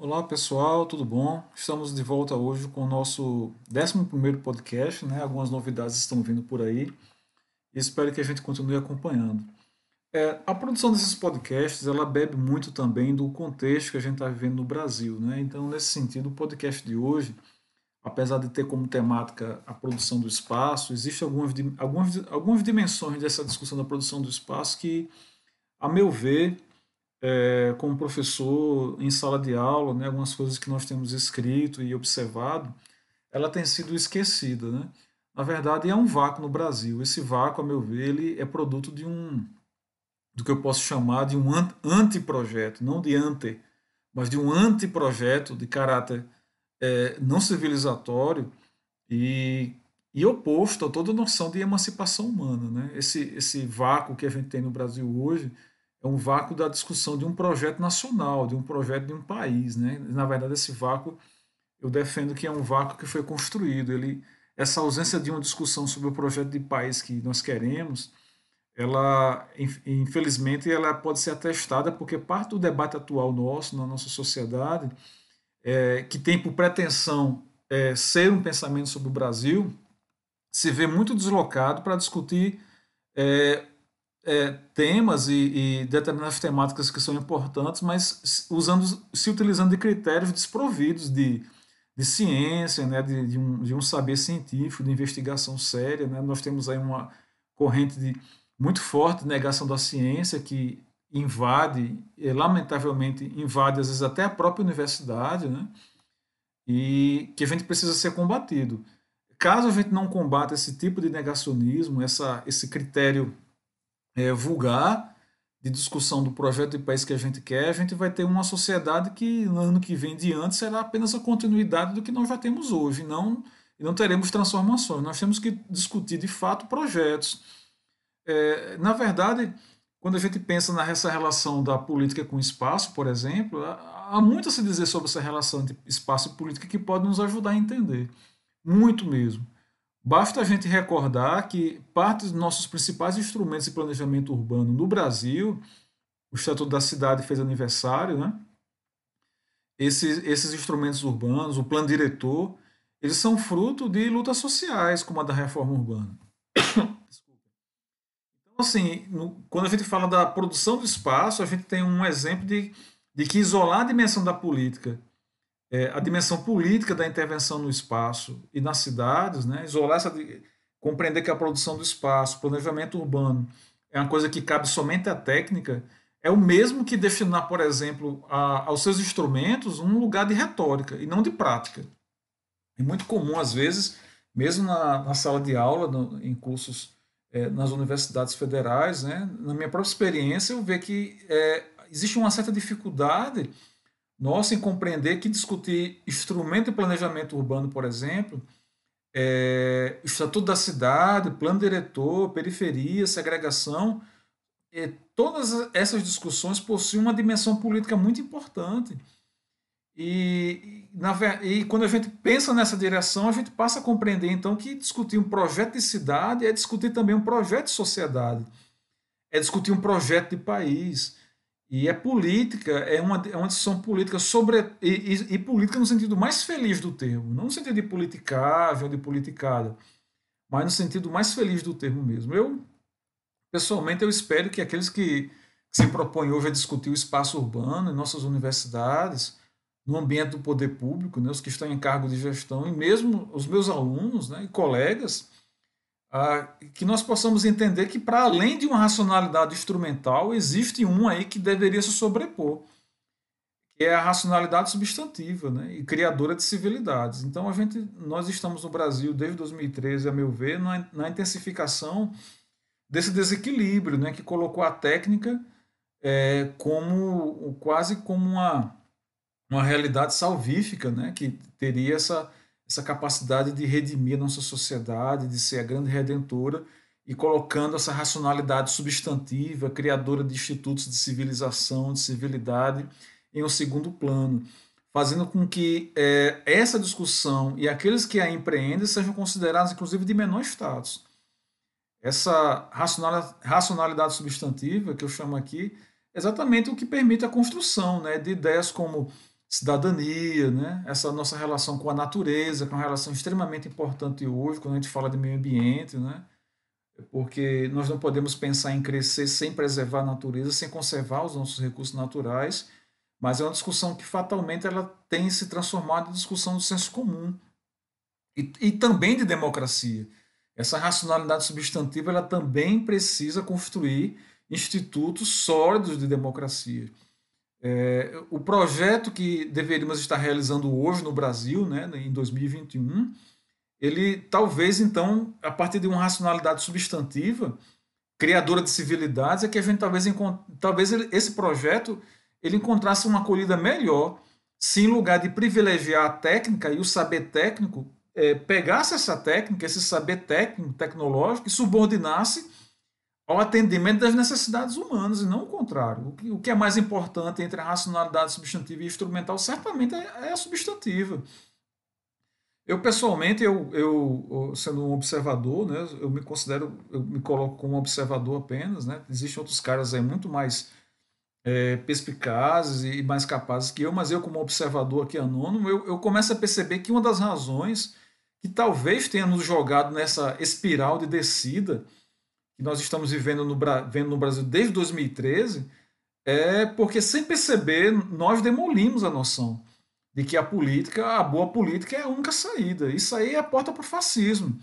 Olá pessoal, tudo bom? Estamos de volta hoje com o nosso 11 podcast, né? Algumas novidades estão vindo por aí e espero que a gente continue acompanhando. É, a produção desses podcasts ela bebe muito também do contexto que a gente está vivendo no Brasil, né? Então, nesse sentido, o podcast de hoje, apesar de ter como temática a produção do espaço, existem algumas, algumas, algumas dimensões dessa discussão da produção do espaço que, a meu ver, é, professor em sala de aula, né, algumas coisas que nós temos escrito e observado, ela tem sido esquecida. Né? Na verdade, é um vácuo no Brasil. Esse vácuo, a meu ver, ele é produto de um do que eu posso chamar de um anteprojeto, não de ante, mas de um anteprojeto de caráter é, não civilizatório e, e oposto a toda noção de emancipação humana. Né? Esse, esse vácuo que a gente tem no Brasil hoje, é um vácuo da discussão de um projeto nacional, de um projeto de um país. Né? Na verdade, esse vácuo, eu defendo que é um vácuo que foi construído. Ele, essa ausência de uma discussão sobre o projeto de país que nós queremos, ela, infelizmente, ela pode ser atestada porque parte do debate atual nosso, na nossa sociedade, é, que tem por pretensão é, ser um pensamento sobre o Brasil, se vê muito deslocado para discutir é, é, temas e, e, determinadas temáticas que são importantes, mas usando, se utilizando de critérios desprovidos de, de ciência, né, de, de, um, de um saber científico, de investigação séria. Né? Nós temos aí uma corrente de, muito forte de negação da ciência que invade, e, lamentavelmente invade às vezes até a própria universidade, né? e que a gente precisa ser combatido. Caso a gente não combata esse tipo de negacionismo, essa, esse critério é, vulgar de discussão do projeto de país que a gente quer, a gente vai ter uma sociedade que no ano que vem diante será apenas a continuidade do que nós já temos hoje, não, não teremos transformações. Nós temos que discutir de fato projetos. É, na verdade, quando a gente pensa nessa relação da política com o espaço, por exemplo, há muito a se dizer sobre essa relação de espaço e política que pode nos ajudar a entender. Muito mesmo. Basta a gente recordar que parte dos nossos principais instrumentos de planejamento urbano no Brasil, o Estatuto da Cidade fez aniversário, né? Esses, esses instrumentos urbanos, o plano diretor, eles são fruto de lutas sociais, como a da reforma urbana. Então, assim, no, quando a gente fala da produção do espaço, a gente tem um exemplo de, de que isolar a dimensão da política é, a dimensão política da intervenção no espaço e nas cidades, né? isolar essa, compreender que a produção do espaço, planejamento urbano, é uma coisa que cabe somente à técnica, é o mesmo que destinar, por exemplo, a, aos seus instrumentos um lugar de retórica e não de prática. É muito comum, às vezes, mesmo na, na sala de aula, no, em cursos é, nas universidades federais, né, na minha própria experiência, eu vejo que é, existe uma certa dificuldade nossa em compreender que discutir instrumento de planejamento urbano, por exemplo, é, estatuto da cidade, plano diretor, periferia, segregação, é, todas essas discussões possuem uma dimensão política muito importante. E, na, e quando a gente pensa nessa direção, a gente passa a compreender então que discutir um projeto de cidade é discutir também um projeto de sociedade, é discutir um projeto de país, e é política, é uma, é uma decisão política sobre. E, e, e, política no sentido mais feliz do termo, não no sentido de politicável, de politicada, mas no sentido mais feliz do termo mesmo. Eu, pessoalmente, eu espero que aqueles que, se propõem hoje a discutir o espaço urbano em nossas universidades, no ambiente do poder público, né, os que estão em cargo de gestão, e mesmo os meus alunos né, e colegas, ah, que nós possamos entender que, para além de uma racionalidade instrumental, existe um aí que deveria se sobrepor, que é a racionalidade substantiva né, e criadora de civilidades. Então, a gente, nós estamos no Brasil desde 2013, a meu ver, na, na intensificação desse desequilíbrio, né, que colocou a técnica é, como quase como uma, uma realidade salvífica, né, que teria essa essa capacidade de redimir a nossa sociedade, de ser a grande redentora e colocando essa racionalidade substantiva, criadora de institutos de civilização, de civilidade, em um segundo plano, fazendo com que é, essa discussão e aqueles que a empreendem sejam considerados, inclusive, de menor status. Essa racionalidade substantiva, que eu chamo aqui, é exatamente o que permite a construção né, de ideias como cidadania, né? essa nossa relação com a natureza, que é uma relação extremamente importante hoje, quando a gente fala de meio ambiente, né? porque nós não podemos pensar em crescer sem preservar a natureza, sem conservar os nossos recursos naturais, mas é uma discussão que fatalmente ela tem se transformado em discussão do senso comum e, e também de democracia. Essa racionalidade substantiva ela também precisa construir institutos sólidos de democracia. É, o projeto que deveríamos estar realizando hoje no Brasil, né, em 2021, ele talvez então, a partir de uma racionalidade substantiva, criadora de civilidades, é que a gente talvez talvez esse projeto ele encontrasse uma acolhida melhor se em lugar de privilegiar a técnica e o saber técnico, é, pegasse essa técnica, esse saber técnico, tecnológico e subordinasse ao atendimento das necessidades humanas e não o contrário. O que, o que é mais importante entre a racionalidade substantiva e instrumental certamente é, é a substantiva. Eu, pessoalmente, eu, eu, sendo um observador, né, eu me considero, eu me coloco como observador apenas, né, existem outros caras aí muito mais é, perspicazes e mais capazes que eu, mas eu como observador aqui anônimo, eu, eu começo a perceber que uma das razões que talvez tenha nos jogado nessa espiral de descida que nós estamos vivendo no, vendo no Brasil desde 2013 é porque, sem perceber, nós demolimos a noção de que a política, a boa política é a única saída. Isso aí é a porta para o fascismo.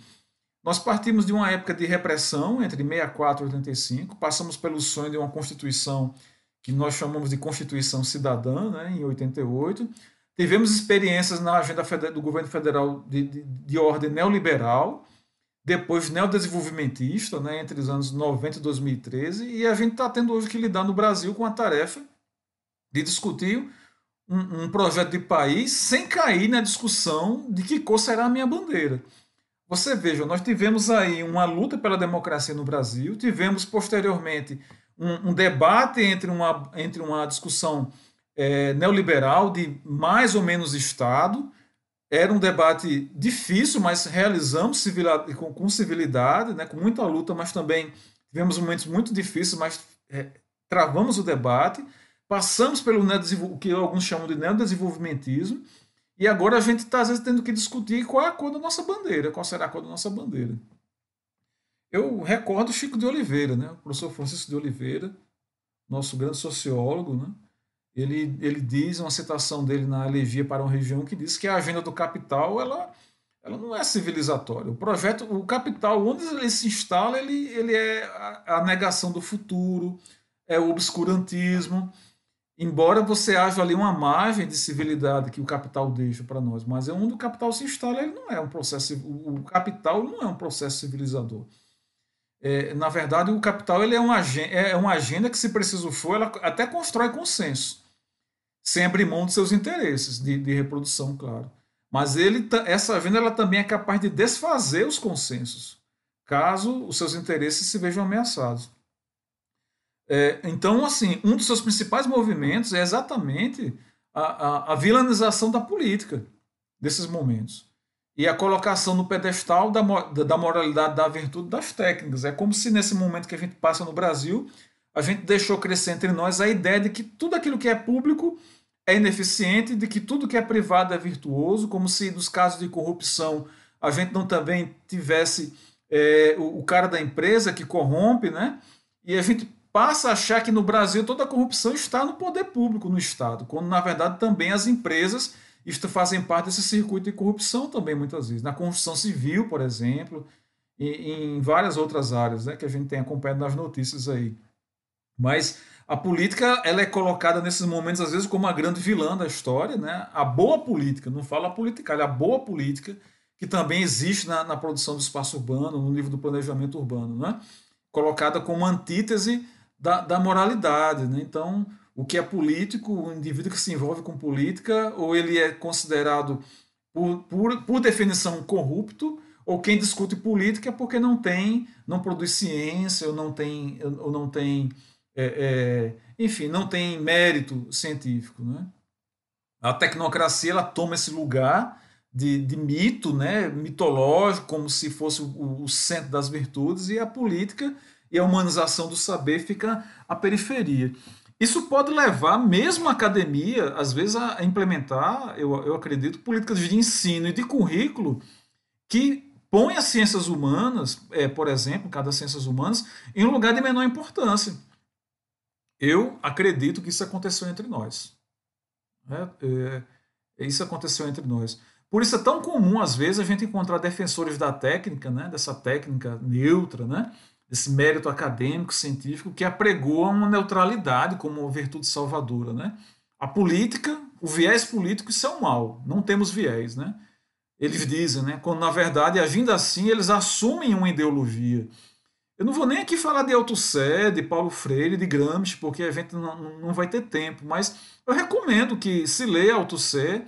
Nós partimos de uma época de repressão entre 64 e 85, passamos pelo sonho de uma constituição que nós chamamos de Constituição Cidadã, né, em 88. Tivemos experiências na agenda do governo federal de, de, de ordem neoliberal, depois neodesenvolvimentista, né, entre os anos 90 e 2013, e a gente está tendo hoje que lidar no Brasil com a tarefa de discutir um, um, projeto de país sem cair na discussão de que cor será a minha bandeira. Você veja, nós tivemos aí uma luta pela democracia no Brasil, tivemos posteriormente um, um debate entre uma, entre uma discussão é, neoliberal de mais ou menos Estado. Era um debate difícil, mas realizamos com, com civilidade, né, com muita luta, mas também tivemos momentos muito difíceis, mas é, travamos o debate Passamos pelo o que alguns chamam de neodesenvolvimentismo, e agora a gente está, às vezes, tendo que discutir qual é a cor da nossa bandeira, qual será a cor da nossa bandeira. Eu recordo Chico de Oliveira, né? o professor Francisco de Oliveira, nosso grande sociólogo, né? Ele, ele diz, uma citação dele na Elegia para uma Região, que diz que a agenda do capital ela, ela não é civilizatória. O projeto, o capital, onde ele se instala, ele, ele é a, a negação do futuro, é o obscurantismo, embora você haja ali uma margem de civilidade que o capital deixa para nós, mas é onde o capital se instala, ele não é um processo, o capital não é um processo civilizador. É, na verdade, o capital ele é, uma, é uma agenda que, se preciso for, ela até constrói consenso, sem abrir mão de seus interesses de, de reprodução, claro. Mas ele, essa agenda ela também é capaz de desfazer os consensos, caso os seus interesses se vejam ameaçados. É, então, assim, um dos seus principais movimentos é exatamente a, a, a, vilanização da política desses momentos e a colocação no pedestal da, da moralidade, da virtude, das técnicas. É como se nesse momento que a gente passa no Brasil, a gente deixou crescer entre nós a ideia de que tudo aquilo que é público é ineficiente, de que tudo que é privado é virtuoso, como se nos casos de corrupção a gente não também tivesse é, o, o cara da empresa que corrompe, né? E a gente passa a achar que no Brasil toda a corrupção está no poder público, no Estado, quando na verdade também as empresas fazem parte desse circuito de corrupção também muitas vezes. Na construção civil, por exemplo, e em várias outras áreas né, que a gente tem acompanhado nas notícias aí. Mas a política ela é colocada nesses momentos às vezes como a grande vilã da história, né? A boa política, não fala a política, a boa política que também existe na, na produção do espaço urbano, no nível do planejamento urbano, né? Colocada como antítese da, da moralidade. Né? Então, o que é político, o indivíduo que se envolve com política, ou ele é considerado, por, por, por definição, corrupto, ou quem discute política é porque não tem, não produz ciência, ou não tem, ou não tem é, é, enfim, não tem mérito científico. Né? A tecnocracia ela toma esse lugar de, de mito, né, mitológico, como se fosse o, o centro das virtudes, e a política e a humanização do saber fica à periferia. isso pode levar mesmo a academia, às vezes, a implementar, eu, eu acredito, políticas de ensino e de currículo que põe as ciências humanas, é, por exemplo, cada ciências humanas, em um lugar de menor importância. Eu acredito que isso aconteceu entre nós. Né? É, é, isso aconteceu entre nós. Por isso é tão comum, às vezes, a gente encontrar defensores da técnica, né, dessa técnica neutra, né, desse mérito acadêmico, científico, que apregoam uma neutralidade como virtude salvadora. Né? A política, o viés político, isso é um mal. Não temos viés. Né? Eles dizem, né, quando na verdade, agindo assim, eles assumem uma ideologia. Eu não vou nem aqui falar de Althusser, de Paulo Freire, de Gramsci, porque a gente não, não vai ter tempo, mas eu recomendo que se leia Althusser,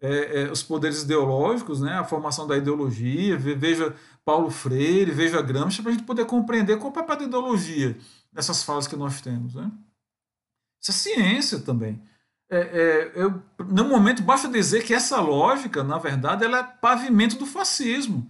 é, é, os poderes ideológicos, né, a formação da ideologia, veja Paulo Freire, veja Gramsci, para a gente poder compreender qual é o papel da ideologia nessas falas que nós temos. Né? Isso é ciência também. É, é, eu, no momento, basta dizer que essa lógica, na verdade, ela é pavimento do fascismo,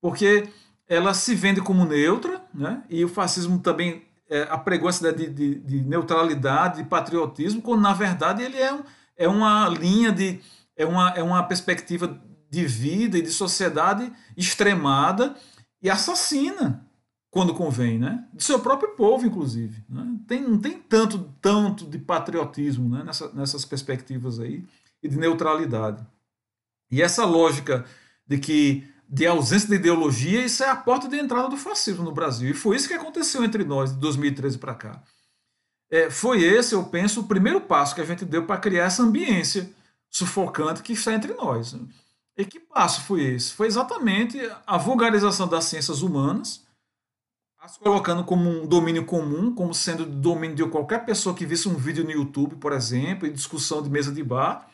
porque ela se vende como neutra, né? e o fascismo também é, apregou essa ideia de, de, de, neutralidade, de patriotismo, quando na verdade ele é, um, é uma linha de. É uma, é uma perspectiva de vida e de sociedade extremada e assassina quando convém, né? Do seu próprio povo, inclusive. Né? Tem, não tem tanto, tanto de patriotismo né? Nessa, nessas perspectivas aí e de neutralidade. E essa lógica de que de ausência de ideologia, isso é a porta de entrada do fascismo no Brasil. E foi isso que aconteceu entre nós de 2013 para cá. É, foi esse, eu penso, o primeiro passo que a gente deu para criar essa ambiência sufocante que está entre nós. E que passo foi esse? Foi exatamente a vulgarização das ciências humanas, as colocando como um domínio comum, como sendo domínio de qualquer pessoa que visse um vídeo no YouTube, por exemplo, em discussão de mesa de bar,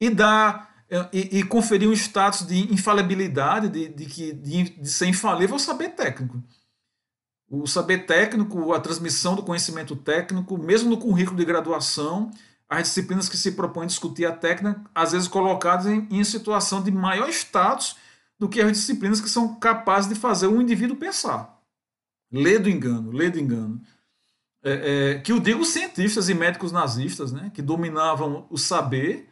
e dar e, e, conferir um status de infalibilidade, de, de, de, de ser infalível ao saber técnico. O saber técnico, a transmissão do conhecimento técnico, mesmo no currículo de graduação, as disciplinas que se propõem discutir a técnica, às vezes colocadas em, em situação de maior status do que as disciplinas que são capazes de fazer o indivíduo pensar. Lê do engano, lê do engano. É, é, que eu digo cientistas e médicos nazistas, né, que dominavam o saber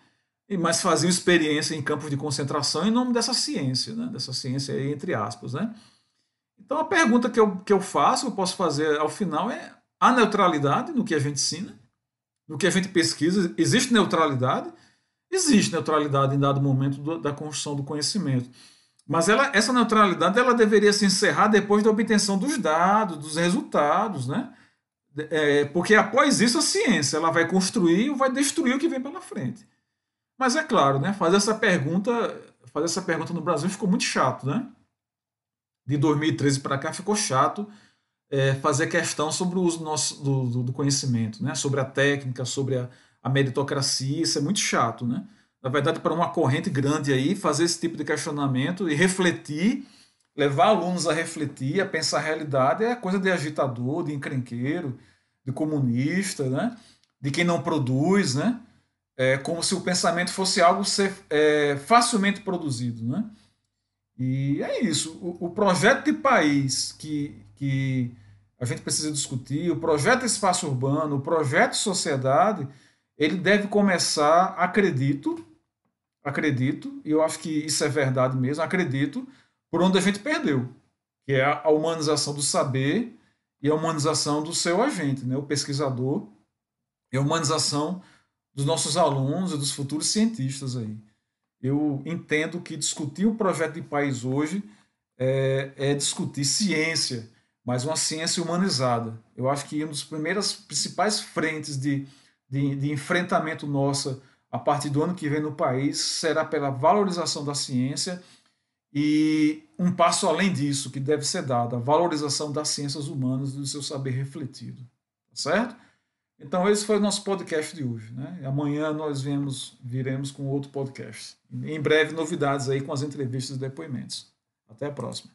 mas faziam experiência em campos de concentração em nome dessa ciência, né? dessa ciência aí, entre aspas. Né? Então a pergunta que eu, que eu faço, eu posso fazer ao final é a neutralidade no que a gente ensina, no que a gente pesquisa, existe neutralidade? Existe neutralidade em dado momento do, da construção do conhecimento. Mas ela, essa neutralidade ela deveria se encerrar depois da obtenção dos dados, dos resultados, né? É, porque após isso a ciência ela vai construir ou vai destruir o que vem pela frente. Mas é claro, né? Fazer essa pergunta, fazer essa pergunta no Brasil ficou muito chato, né? De 2013 para cá ficou chato é, fazer questão sobre o uso do, nosso, do, do, conhecimento, né? Sobre a técnica, sobre a, a meritocracia, isso é muito chato, né? Na verdade, para uma corrente grande aí, fazer esse tipo de questionamento e refletir, levar alunos a refletir, a pensar a realidade, é coisa de agitador, de encrenqueiro, de comunista, né? De quem não produz, né? É, como se o pensamento fosse algo ser é, facilmente produzido. Né? E é isso. O, o, projeto de país que, que a gente precisa discutir, o projeto espaço urbano, o projeto sociedade, ele deve começar, acredito, acredito, e eu acho que isso é verdade mesmo, acredito, por onde a gente perdeu, que é a humanização do saber e a humanização do seu agente, né, o pesquisador, e a humanização dos nossos alunos e dos futuros cientistas aí. Eu entendo que discutir o projeto de país hoje é, é discutir ciência, mas uma ciência humanizada. Eu acho que uma das primeiras principais frentes de, de, de enfrentamento nossa a partir do ano que vem no país será pela valorização da ciência e um passo além disso que deve ser dado, a valorização das ciências humanas e do seu saber refletido. Tá certo? Então, esse foi o nosso podcast de hoje. Né? Amanhã nós viemos, viremos com outro podcast. Em breve, novidades aí com as entrevistas e depoimentos. Até a próxima.